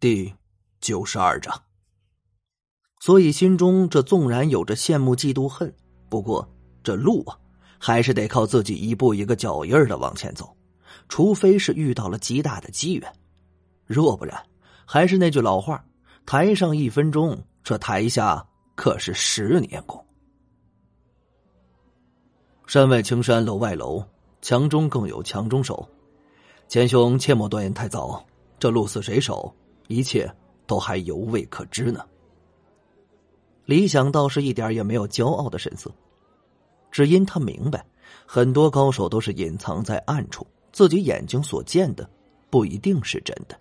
第九十二章。所以心中这纵然有着羡慕、嫉妒、恨，不过这路啊，还是得靠自己一步一个脚印的往前走，除非是遇到了极大的机缘，若不然，还是那句老话：台上一分钟，这台下可是十年功。山外青山楼外楼，强中更有强中手。钱兄切莫断言太早，这路似谁手？一切都还犹未可知呢。李想倒是一点也没有骄傲的神色，只因他明白，很多高手都是隐藏在暗处，自己眼睛所见的不一定是真的。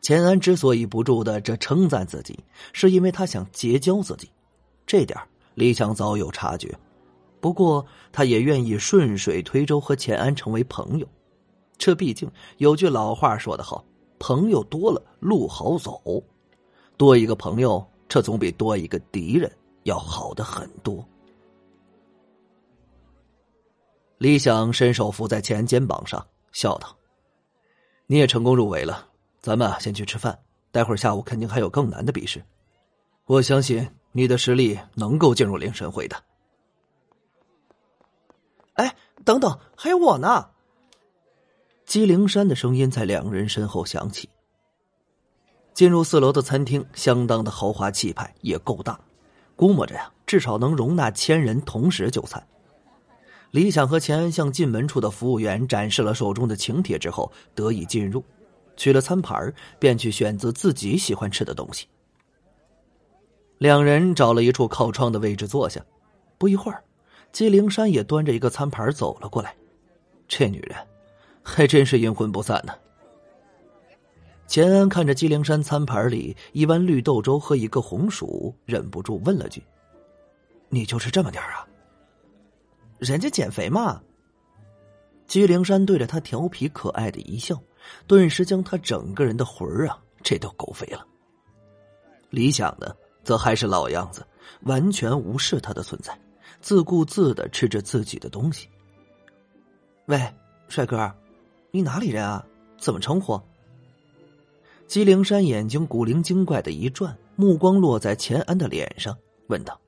钱安之所以不住的这称赞自己，是因为他想结交自己，这点李想早有察觉。不过，他也愿意顺水推舟和钱安成为朋友，这毕竟有句老话说得好。朋友多了，路好走；多一个朋友，这总比多一个敌人要好的很多。李想伸手扶在钱肩膀上，笑道：“你也成功入围了，咱们先去吃饭。待会儿下午肯定还有更难的比试，我相信你的实力能够进入灵神会的。”哎，等等，还有我呢！姬灵山的声音在两人身后响起。进入四楼的餐厅，相当的豪华气派，也够大，估摸着呀，至少能容纳千人同时就餐。李想和钱安向进门处的服务员展示了手中的请帖之后，得以进入，取了餐盘，便去选择自己喜欢吃的东西。两人找了一处靠窗的位置坐下，不一会儿，姬灵山也端着一个餐盘走了过来。这女人。还真是阴魂不散呢。钱安看着姬灵山餐盘里一碗绿豆粥和一个红薯，忍不住问了句：“你就吃这么点啊？”人家减肥嘛。姬灵山对着他调皮可爱的一笑，顿时将他整个人的魂儿啊，这都狗肥了。理想的则还是老样子，完全无视他的存在，自顾自的吃着自己的东西。喂，帅哥。你哪里人啊？怎么称呼？姬灵山眼睛古灵精怪的一转，目光落在钱安的脸上，问道：“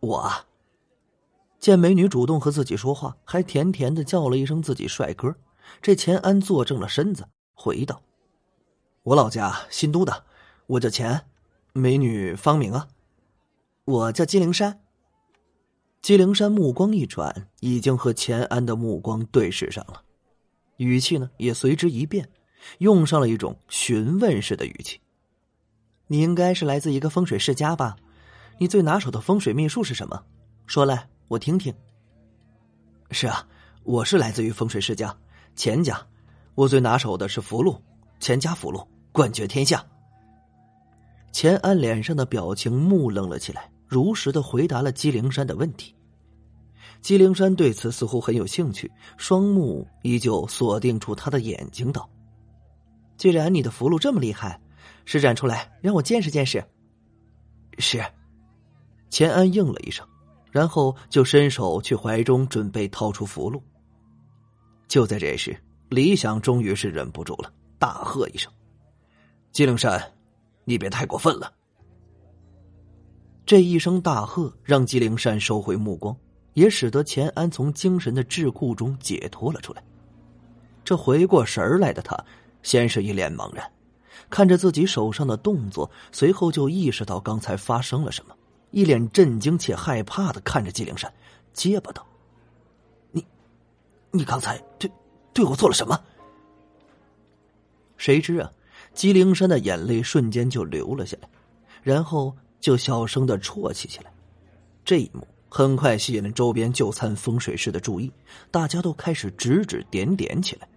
我。”见美女主动和自己说话，还甜甜的叫了一声自己帅哥，这钱安坐正了身子，回道：“我老家新都的，我叫钱，美女芳名啊，我叫姬灵山。”姬灵山目光一转，已经和钱安的目光对视上了。语气呢也随之一变，用上了一种询问式的语气：“你应该是来自一个风水世家吧？你最拿手的风水秘术是什么？说来我听听。”“是啊，我是来自于风水世家钱家，我最拿手的是符箓，钱家符箓冠绝天下。”钱安脸上的表情木愣了起来，如实的回答了姬灵山的问题。姬灵山对此似乎很有兴趣，双目依旧锁定住他的眼睛，道：“既然你的符箓这么厉害，施展出来让我见识见识。”是，钱安应了一声，然后就伸手去怀中准备掏出符箓。就在这时，李想终于是忍不住了，大喝一声：“姬灵山，你别太过分了！”这一声大喝让姬灵山收回目光。也使得钱安从精神的桎梏中解脱了出来。这回过神来的他，先是一脸茫然，看着自己手上的动作，随后就意识到刚才发生了什么，一脸震惊且害怕的看着纪灵山，结巴道：“你，你刚才对对我做了什么？”谁知啊，纪灵山的眼泪瞬间就流了下来，然后就小声的啜泣起来。这一幕。很快吸引了周边就餐风水师的注意，大家都开始指指点点起来。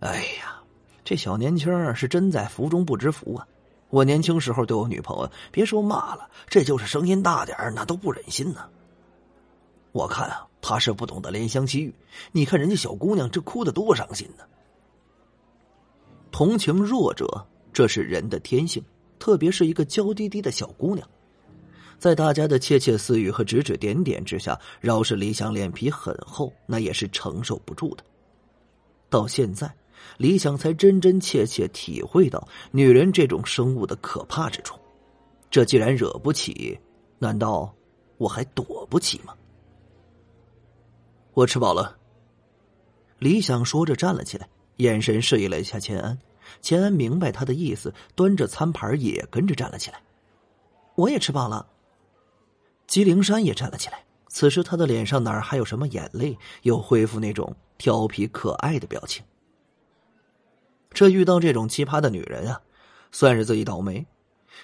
哎呀，这小年轻是真在福中不知福啊！我年轻时候对我女朋友，别说骂了，这就是声音大点那都不忍心呢。我看啊，他是不懂得怜香惜玉。你看人家小姑娘这哭的多伤心呢。同情弱者，这是人的天性，特别是一个娇滴滴的小姑娘。在大家的窃窃私语和指指点点之下，饶是李想脸皮很厚，那也是承受不住的。到现在，李想才真真切切体会到女人这种生物的可怕之处。这既然惹不起，难道我还躲不起吗？我吃饱了。李想说着站了起来，眼神示意了一下钱安。钱安明白他的意思，端着餐盘也跟着站了起来。我也吃饱了。吉灵山也站了起来。此时他的脸上哪儿还有什么眼泪，又恢复那种调皮可爱的表情。这遇到这种奇葩的女人啊，算是自己倒霉。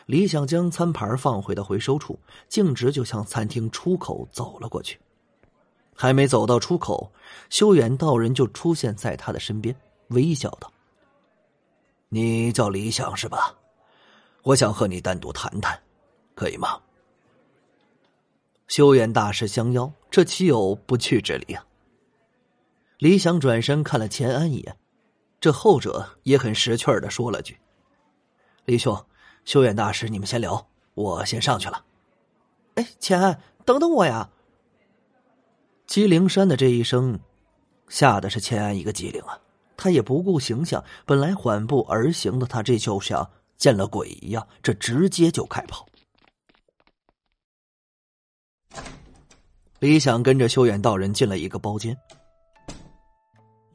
李想将餐盘放回到回收处，径直就向餐厅出口走了过去。还没走到出口，修远道人就出现在他的身边，微笑道：“你叫李想是吧？我想和你单独谈谈，可以吗？”修远大师相邀，这岂有不去之理啊？李想转身看了钱安一眼，这后者也很识趣的说了句：“李兄，修远大师，你们先聊，我先上去了。”哎，钱安，等等我呀！姬灵山的这一声，吓得是钱安一个机灵啊！他也不顾形象，本来缓步而行的他，这就像见了鬼一样，这直接就开跑。李想跟着修远道人进了一个包间，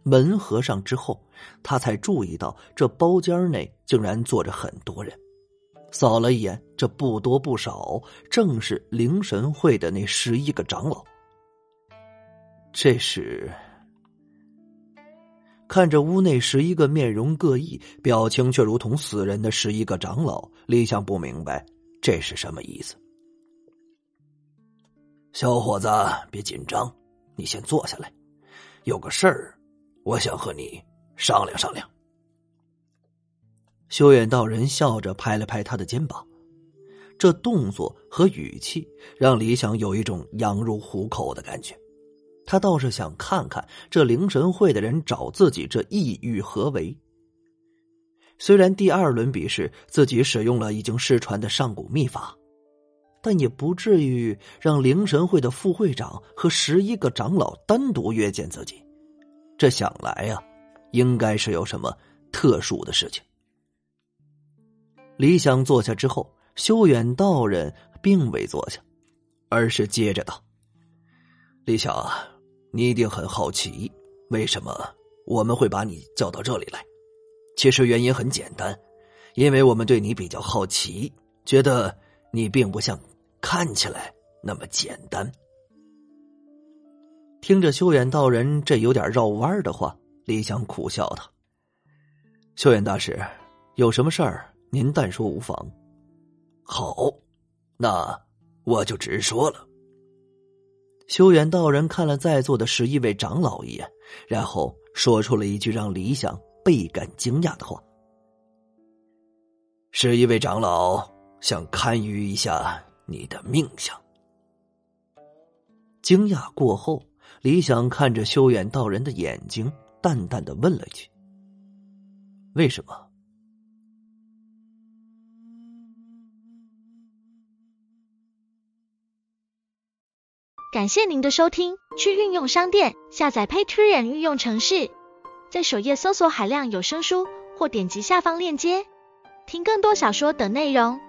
门合上之后，他才注意到这包间内竟然坐着很多人。扫了一眼，这不多不少，正是灵神会的那十一个长老。这时，看着屋内十一个面容各异、表情却如同死人的十一个长老，李想不明白这是什么意思。小伙子，别紧张，你先坐下来。有个事儿，我想和你商量商量。修远道人笑着拍了拍他的肩膀，这动作和语气让李想有一种羊入虎口的感觉。他倒是想看看这灵神会的人找自己这意欲何为。虽然第二轮比试自己使用了已经失传的上古秘法。但也不至于让灵神会的副会长和十一个长老单独约见自己，这想来呀，应该是有什么特殊的事情。李想坐下之后，修远道人并未坐下，而是接着道：“李想，你一定很好奇，为什么我们会把你叫到这里来？其实原因很简单，因为我们对你比较好奇，觉得你并不像……”看起来那么简单。听着修远道人这有点绕弯的话，李想苦笑道：“修远大师，有什么事儿您但说无妨。”好，那我就直说了。修远道人看了在座的十一位长老一眼，然后说出了一句让李想倍感惊讶的话：“十一位长老想堪舆一下。”你的命相。惊讶过后，李想看着修远道人的眼睛，淡淡的问了一句：“为什么？”感谢您的收听，去运用商店下载 Patreon 运用城市，在首页搜索海量有声书，或点击下方链接听更多小说等内容。